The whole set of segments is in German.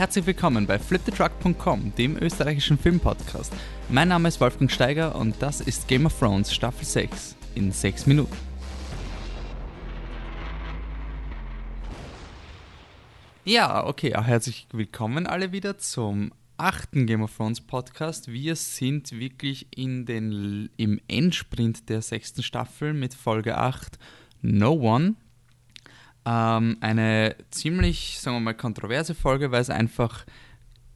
Herzlich willkommen bei flipthetruck.com, dem österreichischen Filmpodcast. Mein Name ist Wolfgang Steiger und das ist Game of Thrones Staffel 6 in 6 Minuten. Ja, okay, herzlich willkommen alle wieder zum achten Game of Thrones Podcast. Wir sind wirklich in den, im Endsprint der sechsten Staffel mit Folge 8 No One. Ähm, eine ziemlich, sagen wir mal, kontroverse Folge, weil es einfach,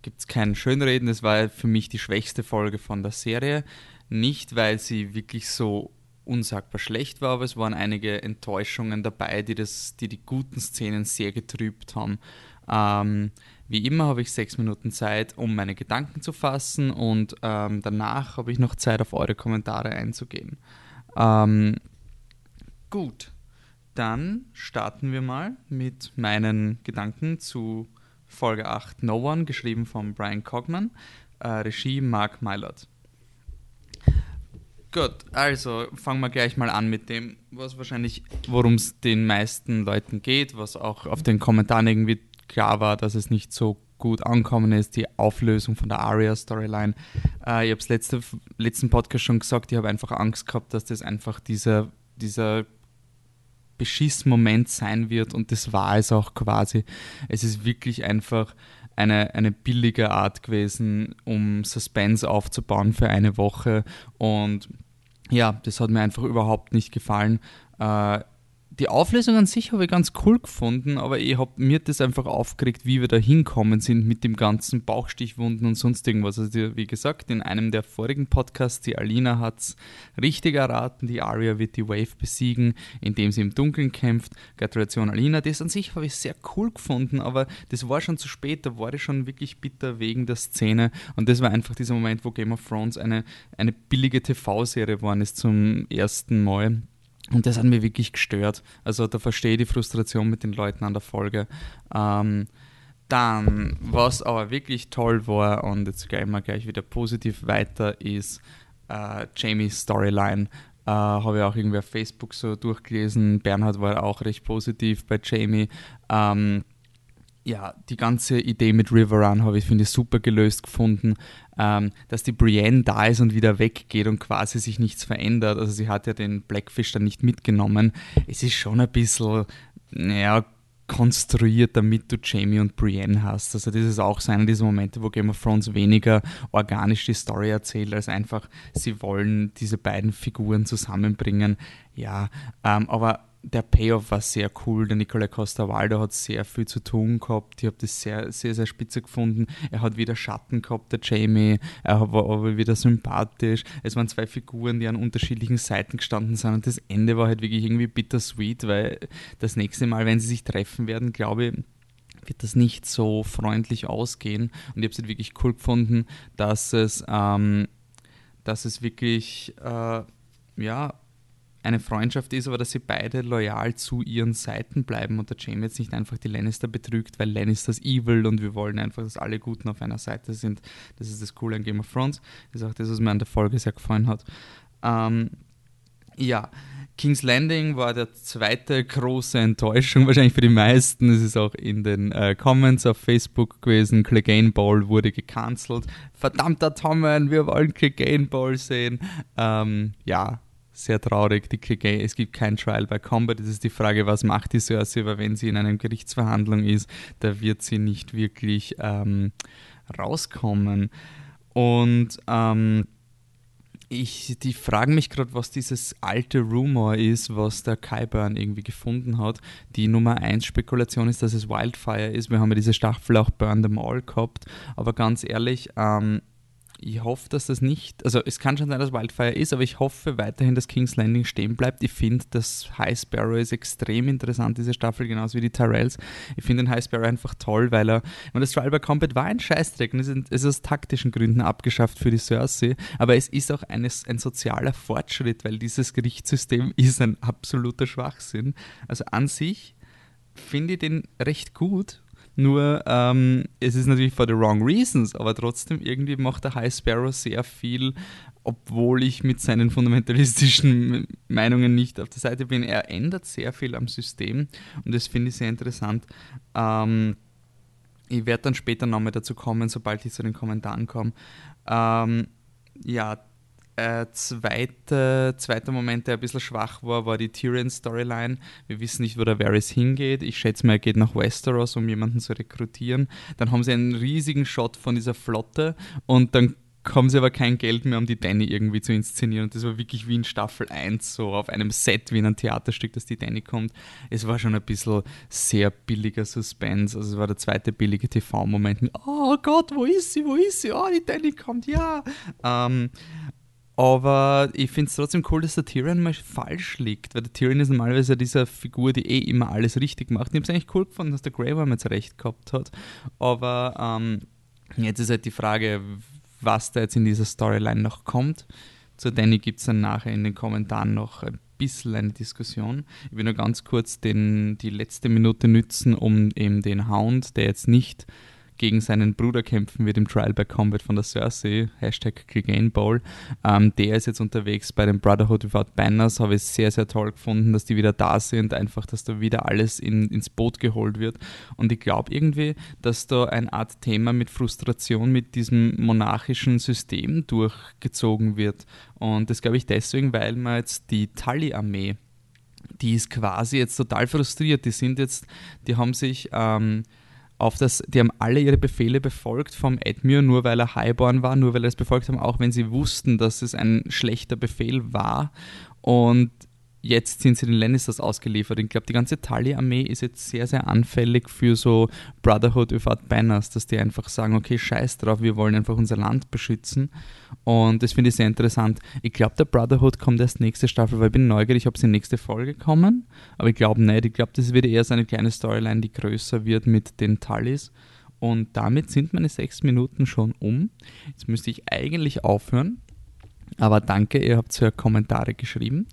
gibt es kein Schönreden, es war für mich die schwächste Folge von der Serie. Nicht, weil sie wirklich so unsagbar schlecht war, aber es waren einige Enttäuschungen dabei, die, das, die die guten Szenen sehr getrübt haben. Ähm, wie immer habe ich sechs Minuten Zeit, um meine Gedanken zu fassen und ähm, danach habe ich noch Zeit, auf eure Kommentare einzugehen. Ähm, gut, dann starten wir mal mit meinen Gedanken zu Folge 8 No One, geschrieben von Brian Cogman, äh, Regie Mark Mylord. Gut, also fangen wir gleich mal an mit dem, was wahrscheinlich, worum es den meisten Leuten geht, was auch auf den Kommentaren irgendwie klar war, dass es nicht so gut ankommen ist, die Auflösung von der Aria-Storyline. Äh, ich habe es letzte, letzten Podcast schon gesagt, ich habe einfach Angst gehabt, dass das einfach dieser, dieser Beschissmoment sein wird und das war es auch quasi. Es ist wirklich einfach eine, eine billige Art gewesen, um Suspense aufzubauen für eine Woche und ja, das hat mir einfach überhaupt nicht gefallen. Äh, die Auflösung an sich habe ich ganz cool gefunden, aber ich hab, mir das einfach aufgeregt, wie wir da hinkommen sind mit dem ganzen Bauchstichwunden und sonst irgendwas. Also wie gesagt, in einem der vorigen Podcasts, die Alina hat es richtig erraten, die Arya wird die Wave besiegen, indem sie im Dunkeln kämpft. Gratulation Alina, das an sich habe ich sehr cool gefunden, aber das war schon zu spät, da war ich schon wirklich bitter wegen der Szene und das war einfach dieser Moment, wo Game of Thrones eine, eine billige TV-Serie geworden ist zum ersten Mal und das hat mir wirklich gestört. Also da verstehe ich die Frustration mit den Leuten an der Folge. Ähm, dann, was aber wirklich toll war, und jetzt gehen wir gleich wieder positiv weiter, ist äh, Jamies Storyline. Äh, Habe ich auch irgendwie auf Facebook so durchgelesen. Bernhard war auch recht positiv bei Jamie. Ähm, ja, die ganze Idee mit River Run habe ich, finde ich, super gelöst gefunden, ähm, dass die Brienne da ist und wieder weggeht und quasi sich nichts verändert. Also sie hat ja den Blackfish dann nicht mitgenommen. Es ist schon ein bisschen, naja, konstruiert, damit du Jamie und Brienne hast. Also das ist auch so einer dieser Momente, wo Game of Thrones weniger organisch die Story erzählt, als einfach, sie wollen diese beiden Figuren zusammenbringen. Ja, ähm, aber der Payoff war sehr cool. Der Nicola Costa Waldo hat sehr viel zu tun gehabt. Ich habe das sehr, sehr, sehr spitze gefunden. Er hat wieder Schatten gehabt, der Jamie. Er war aber wieder sympathisch. Es waren zwei Figuren, die an unterschiedlichen Seiten gestanden sind. Und das Ende war halt wirklich irgendwie bittersweet, weil das nächste Mal, wenn sie sich treffen werden, glaube ich, wird das nicht so freundlich ausgehen. Und ich habe es halt wirklich cool gefunden, dass es, ähm, dass es wirklich, äh, ja, eine Freundschaft ist, aber dass sie beide loyal zu ihren Seiten bleiben und der Jamie jetzt nicht einfach die Lannister betrügt, weil Lannisters evil und wir wollen einfach, dass alle Guten auf einer Seite sind. Das ist das Coole an Game of Thrones. Das ist auch das, was mir an der Folge sehr gefallen hat. Ähm, ja, King's Landing war der zweite große Enttäuschung, wahrscheinlich für die meisten. Es ist auch in den äh, Comments auf Facebook gewesen. Clegane Ball wurde gecancelt. Verdammter Tommen, wir wollen Clegane Ball sehen. Ähm, ja, sehr traurig. Die es gibt kein Trial by Combat. Das ist die Frage, was macht die Cersei, weil wenn sie in einer Gerichtsverhandlung ist, da wird sie nicht wirklich ähm, rauskommen. Und ähm, ich, die fragen mich gerade, was dieses alte Rumor ist, was der Kyburn irgendwie gefunden hat. Die Nummer 1 Spekulation ist, dass es Wildfire ist. Wir haben ja diese Staffel auch Burn them All gehabt. Aber ganz ehrlich, ähm, ich hoffe, dass das nicht, also es kann schon sein, dass Wildfire ist, aber ich hoffe weiterhin, dass King's Landing stehen bleibt. Ich finde, das High Sparrow ist extrem interessant, diese Staffel, genauso wie die Tyrells. Ich finde den High Sparrow einfach toll, weil er, und das Trial by Combat war ein Scheißdreck und es ist, es ist aus taktischen Gründen abgeschafft für die Cersei, aber es ist auch eines, ein sozialer Fortschritt, weil dieses Gerichtssystem ist ein absoluter Schwachsinn. Also an sich finde ich den recht gut nur ähm, es ist natürlich for the wrong reasons, aber trotzdem irgendwie macht der High Sparrow sehr viel, obwohl ich mit seinen fundamentalistischen Meinungen nicht auf der Seite bin. Er ändert sehr viel am System und das finde ich sehr interessant. Ähm, ich werde dann später nochmal dazu kommen, sobald ich zu den Kommentaren komme. Ähm, ja, äh, zweite, zweiter Moment, der ein bisschen schwach war, war die Tyrion-Storyline. Wir wissen nicht, wo der Varys hingeht. Ich schätze mal, er geht nach Westeros, um jemanden zu rekrutieren. Dann haben sie einen riesigen Shot von dieser Flotte und dann haben sie aber kein Geld mehr, um die Danny irgendwie zu inszenieren. Und das war wirklich wie in Staffel 1, so auf einem Set, wie in einem Theaterstück, dass die Danny kommt. Es war schon ein bisschen sehr billiger Suspense. Also es war der zweite billige TV-Moment oh Gott, wo ist sie, wo ist sie? Oh, die Danny kommt, ja. Ähm, aber ich finde es trotzdem cool, dass der Tyrion mal falsch liegt, weil der Tyrion ist normalerweise diese Figur, die eh immer alles richtig macht. Ich habe es eigentlich cool gefunden, dass der Grey Worm jetzt recht gehabt hat. Aber ähm, jetzt ist halt die Frage, was da jetzt in dieser Storyline noch kommt. Zu Danny gibt es dann nachher in den Kommentaren noch ein bisschen eine Diskussion. Ich will nur ganz kurz den, die letzte Minute nützen, um eben den Hound, der jetzt nicht gegen seinen Bruder kämpfen wird im Trial by Combat von der Cersei, Hashtag Clegane Bowl. Ähm, der ist jetzt unterwegs bei den Brotherhood Without Banners, habe ich sehr, sehr toll gefunden, dass die wieder da sind, einfach, dass da wieder alles in, ins Boot geholt wird. Und ich glaube irgendwie, dass da eine Art Thema mit Frustration mit diesem monarchischen System durchgezogen wird. Und das glaube ich deswegen, weil man jetzt die Tully-Armee die ist quasi jetzt total frustriert. Die sind jetzt, die haben sich ähm, auf das, die haben alle ihre Befehle befolgt vom Edmure, nur weil er Highborn war, nur weil er es befolgt haben, auch wenn sie wussten, dass es ein schlechter Befehl war. Und jetzt sind sie den Lannisters ausgeliefert. Ich glaube, die ganze Tully-Armee ist jetzt sehr, sehr anfällig für so Brotherhood without Banners, dass die einfach sagen, okay, scheiß drauf, wir wollen einfach unser Land beschützen. Und das finde ich sehr interessant. Ich glaube, der Brotherhood kommt erst nächste Staffel, weil ich bin neugierig, ob sie in nächste Folge kommen. Aber ich glaube nicht. Ich glaube, das wird eher so eine kleine Storyline, die größer wird mit den Tullys. Und damit sind meine sechs Minuten schon um. Jetzt müsste ich eigentlich aufhören. Aber danke, ihr habt ja Kommentare geschrieben.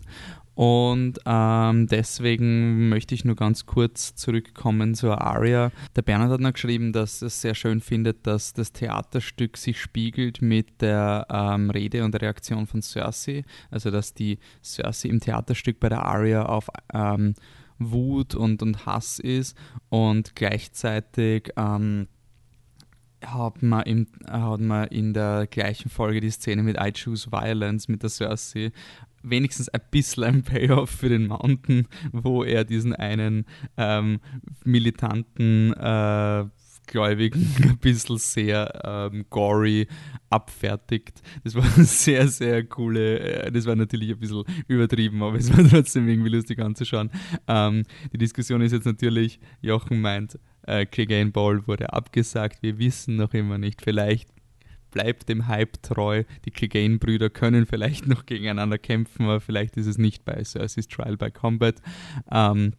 Und ähm, deswegen möchte ich nur ganz kurz zurückkommen zur Aria. Der Bernhard hat noch geschrieben, dass er es sehr schön findet, dass das Theaterstück sich spiegelt mit der ähm, Rede und der Reaktion von Cersei. Also dass die Cersei im Theaterstück bei der Aria auf ähm, Wut und, und Hass ist und gleichzeitig ähm, hat man, im, hat man in der gleichen Folge die Szene mit I Choose Violence mit der Cersei wenigstens ein bisschen ein Payoff für den Mountain, wo er diesen einen ähm, militanten äh, Gläubigen ein bisschen sehr ähm, gory abfertigt. Das war sehr, sehr coole, äh, das war natürlich ein bisschen übertrieben, aber es war trotzdem irgendwie lustig anzuschauen. Ähm, die Diskussion ist jetzt natürlich, Jochen meint, äh, Clegane Ball wurde abgesagt, wir wissen noch immer nicht, vielleicht bleibt dem Hype treu. Die Clegane-Brüder können vielleicht noch gegeneinander kämpfen, aber vielleicht ist es nicht bei Cersei's Trial by Combat. Ähm,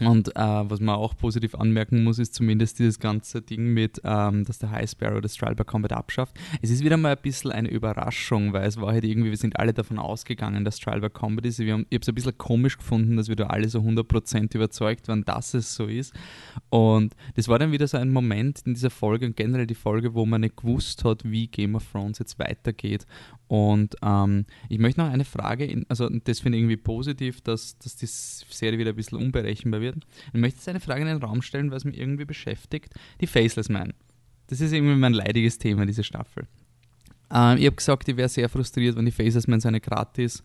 und äh, was man auch positiv anmerken muss, ist zumindest dieses ganze Ding mit, ähm, dass der High Sparrow das Trial by Combat abschafft. Es ist wieder mal ein bisschen eine Überraschung, weil es war halt irgendwie, wir sind alle davon ausgegangen, dass Trial by Combat ist. Wir haben, ich habe es ein bisschen komisch gefunden, dass wir da alle so 100% überzeugt waren, dass es so ist. Und das war dann wieder so ein Moment in dieser Folge und generell die Folge, wo man nicht gewusst hat, wie Game of Thrones jetzt weitergeht. Und ähm, ich möchte noch eine Frage, in, also das finde ich irgendwie positiv, dass, dass die Serie wieder ein bisschen unberechenbar wird. Ich möchte jetzt eine Frage in den Raum stellen, was mich irgendwie beschäftigt. Die Faceless Man. Das ist irgendwie mein leidiges Thema, diese Staffel. Ähm, ich habe gesagt, ich wäre sehr frustriert, wenn die Faceless Man so eine gratis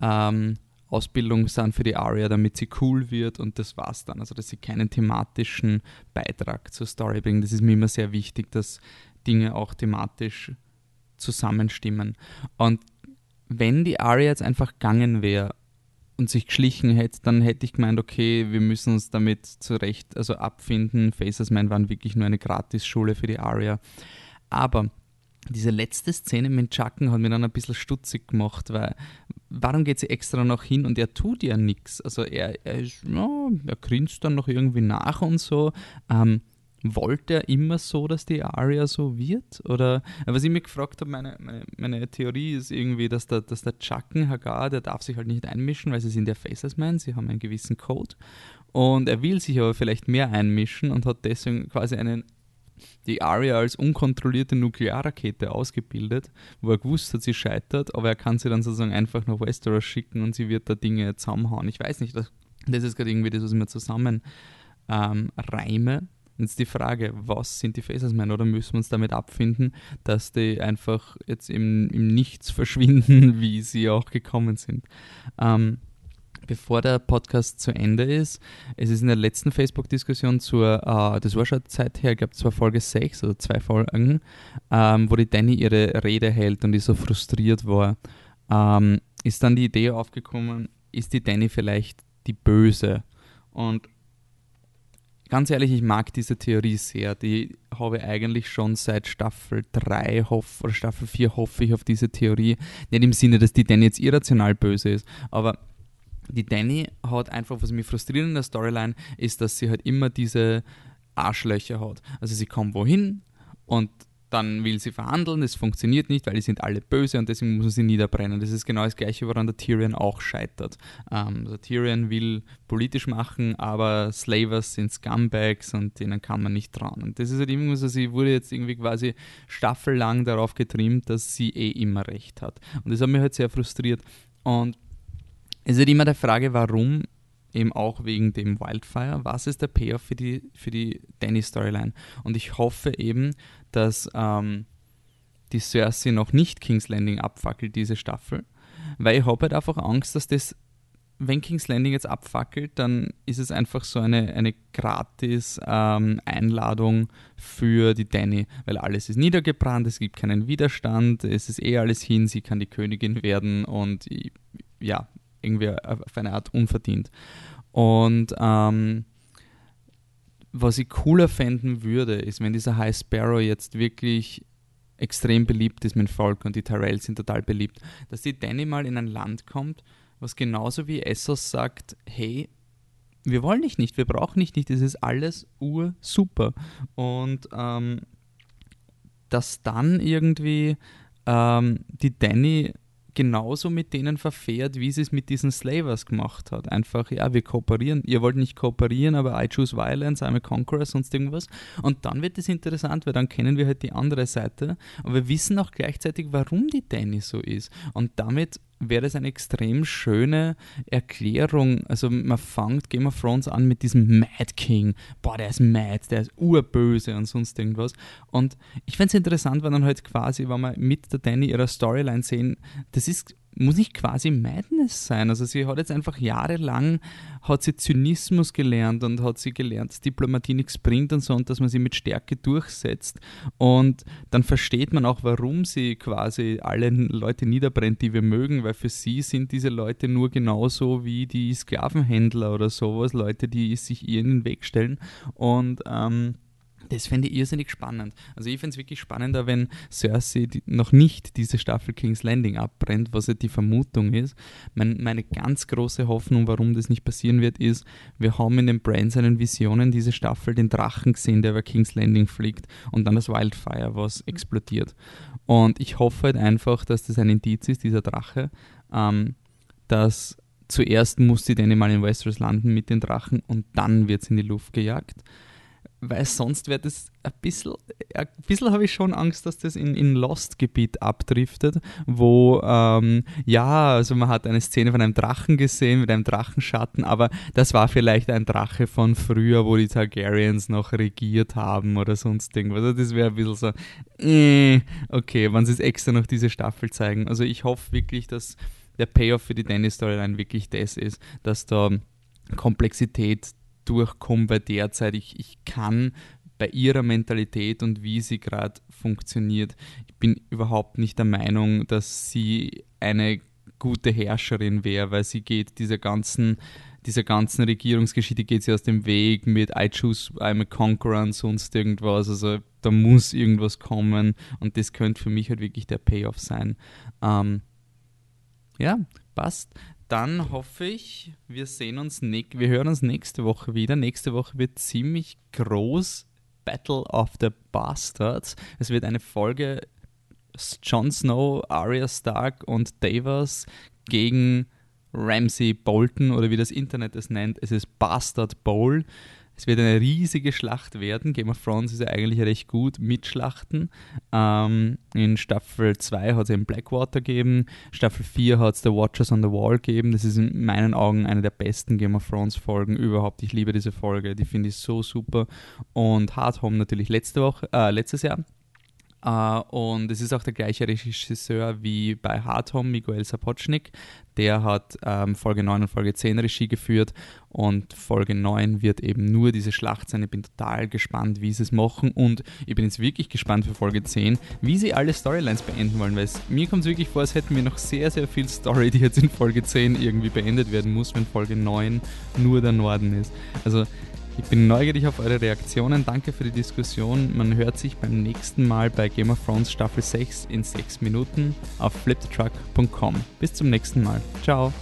ähm, Ausbildung sind für die Aria, damit sie cool wird und das war's dann. Also, dass sie keinen thematischen Beitrag zur Story bringen. Das ist mir immer sehr wichtig, dass Dinge auch thematisch zusammenstimmen. Und wenn die Aria jetzt einfach gegangen wäre und sich geschlichen hätte, dann hätte ich gemeint, okay, wir müssen uns damit zurecht, also abfinden. Faces Man waren wirklich nur eine Gratisschule für die Aria. Aber diese letzte Szene mit Chucken hat mir dann ein bisschen stutzig gemacht, weil warum geht sie extra noch hin und er tut ja nichts? Also er, er, ist, ja, er grinst dann noch irgendwie nach und so. Ähm, wollte er immer so, dass die Aria so wird? Oder was ich mir gefragt habe, meine, meine, meine, Theorie ist irgendwie, dass der, dass der Chucken Hagar, der darf sich halt nicht einmischen, weil sie sind ja Faces Man, sie haben einen gewissen Code. Und er will sich aber vielleicht mehr einmischen und hat deswegen quasi einen die Aria als unkontrollierte Nuklearrakete ausgebildet, wo er gewusst hat, sie scheitert, aber er kann sie dann sozusagen einfach nach Westeros schicken und sie wird da Dinge zusammenhauen. Ich weiß nicht, das, das ist gerade irgendwie das, was ich mir zusammen ähm, reime. Jetzt die Frage, was sind die Facersmen oder müssen wir uns damit abfinden, dass die einfach jetzt im, im Nichts verschwinden, wie sie auch gekommen sind. Ähm, bevor der Podcast zu Ende ist, es ist in der letzten Facebook-Diskussion zur, äh, das war schon Zeit her, ich glaube, es war Folge 6 oder zwei Folgen, ähm, wo die Danny ihre Rede hält und die so frustriert war, ähm, ist dann die Idee aufgekommen, ist die Danny vielleicht die Böse? Und ganz ehrlich, ich mag diese Theorie sehr. Die habe ich eigentlich schon seit Staffel 3 hoff, oder Staffel 4 hoffe ich auf diese Theorie. Nicht im Sinne, dass die Danny jetzt irrational böse ist, aber die Danny hat einfach, was mich frustriert in der Storyline, ist, dass sie halt immer diese Arschlöcher hat. Also sie kommt wohin und dann will sie verhandeln, es funktioniert nicht, weil die sind alle böse und deswegen muss man sie niederbrennen. Das ist genau das Gleiche, woran der Tyrion auch scheitert. Ähm, also Tyrion will politisch machen, aber Slavers sind Scumbags und denen kann man nicht trauen. Und das ist halt irgendwie so, sie wurde jetzt irgendwie quasi staffellang darauf getrimmt, dass sie eh immer recht hat. Und das hat mich halt sehr frustriert. Und es ist halt immer die Frage, warum eben auch wegen dem Wildfire. Was ist der Payoff für die, für die Danny-Storyline? Und ich hoffe eben, dass ähm, die Cersei noch nicht King's Landing abfackelt, diese Staffel. Weil ich habe halt einfach Angst, dass das, wenn King's Landing jetzt abfackelt, dann ist es einfach so eine, eine gratis ähm, Einladung für die Danny. Weil alles ist niedergebrannt, es gibt keinen Widerstand, es ist eh alles hin, sie kann die Königin werden und ja, irgendwie auf eine Art unverdient. Und ähm, was ich cooler fänden würde, ist, wenn dieser High Sparrow jetzt wirklich extrem beliebt ist mit Volk und die Tyrells sind total beliebt, dass die Danny mal in ein Land kommt, was genauso wie Essos sagt, hey, wir wollen dich nicht, wir brauchen dich nicht, das ist alles ursuper. Und ähm, dass dann irgendwie ähm, die Danny genauso mit denen verfährt, wie sie es mit diesen Slavers gemacht hat. Einfach, ja, wir kooperieren. Ihr wollt nicht kooperieren, aber I choose violence, I'm a conqueror, sonst irgendwas. Und dann wird es interessant, weil dann kennen wir halt die andere Seite. Aber wir wissen auch gleichzeitig, warum die Danny so ist. Und damit wäre das eine extrem schöne Erklärung. Also man fängt Game of Thrones an mit diesem Mad King. Boah, der ist mad, der ist urböse und sonst irgendwas. Und ich fände es interessant, wenn dann halt quasi, wenn wir mit der Danny ihrer Storyline sehen, das ist muss nicht quasi Madness sein. Also sie hat jetzt einfach jahrelang, hat sie Zynismus gelernt und hat sie gelernt, dass Diplomatie nichts bringt und so und dass man sie mit Stärke durchsetzt. Und dann versteht man auch, warum sie quasi alle Leute niederbrennt, die wir mögen, weil für sie sind diese Leute nur genauso wie die Sklavenhändler oder sowas, Leute, die sich ihr in den Weg stellen. Und ähm, das fände ich irrsinnig spannend. Also ich fände es wirklich spannender, wenn Cersei noch nicht diese Staffel King's Landing abbrennt, was ja die Vermutung ist. Mein, meine ganz große Hoffnung, warum das nicht passieren wird, ist, wir haben in den Brain seinen Visionen diese Staffel den Drachen gesehen, der über King's Landing fliegt und dann das Wildfire, was explodiert. Und ich hoffe halt einfach, dass das ein Indiz ist, dieser Drache, ähm, dass zuerst muss die Danny mal in Westeros landen mit den Drachen und dann wird es in die Luft gejagt weil sonst wäre das ein bisschen, ein bisschen habe ich schon Angst, dass das in, in Lost-Gebiet abdriftet, wo, ähm, ja, also man hat eine Szene von einem Drachen gesehen mit einem Drachenschatten, aber das war vielleicht ein Drache von früher, wo die Targaryens noch regiert haben oder sonst irgendwas. Also das wäre ein bisschen so, äh, okay, wenn sie es extra noch diese Staffel zeigen. Also ich hoffe wirklich, dass der Payoff für die Dennis-Storyline wirklich das ist, dass da Komplexität durchkomme bei derzeit. Ich, ich kann bei ihrer Mentalität und wie sie gerade funktioniert, ich bin überhaupt nicht der Meinung, dass sie eine gute Herrscherin wäre, weil sie geht dieser ganzen dieser ganzen Regierungsgeschichte geht sie aus dem Weg mit I choose, I'm a conqueror und sonst irgendwas. Also da muss irgendwas kommen und das könnte für mich halt wirklich der Payoff sein. Ähm, ja, passt dann hoffe ich, wir sehen uns, wir hören uns nächste Woche wieder. Nächste Woche wird ziemlich groß Battle of the Bastards. Es wird eine Folge Jon Snow, Arya Stark und Davos gegen Ramsey Bolton oder wie das Internet es nennt. Es ist Bastard Bowl. Es wird eine riesige Schlacht werden. Game of Thrones ist ja eigentlich recht gut mit Schlachten. Ähm, in Staffel 2 hat es eben Blackwater gegeben. Staffel 4 hat es The Watchers on the Wall gegeben. Das ist in meinen Augen eine der besten Game of Thrones Folgen überhaupt. Ich liebe diese Folge. Die finde ich so super. Und Hard Home natürlich letzte Woche, äh, letztes Jahr. Uh, und es ist auch der gleiche Regisseur wie bei Hard Home, Miguel Sapochnik. Der hat ähm, Folge 9 und Folge 10 Regie geführt und Folge 9 wird eben nur diese Schlacht sein. Ich bin total gespannt, wie sie es machen und ich bin jetzt wirklich gespannt für Folge 10, wie sie alle Storylines beenden wollen, weil es, mir kommt es wirklich vor, als hätten wir noch sehr, sehr viel Story, die jetzt in Folge 10 irgendwie beendet werden muss, wenn Folge 9 nur der Norden ist. Also ich bin neugierig auf eure Reaktionen. Danke für die Diskussion. Man hört sich beim nächsten Mal bei Game of Thrones Staffel 6 in 6 Minuten auf flipthetruck.com. Bis zum nächsten Mal. Ciao.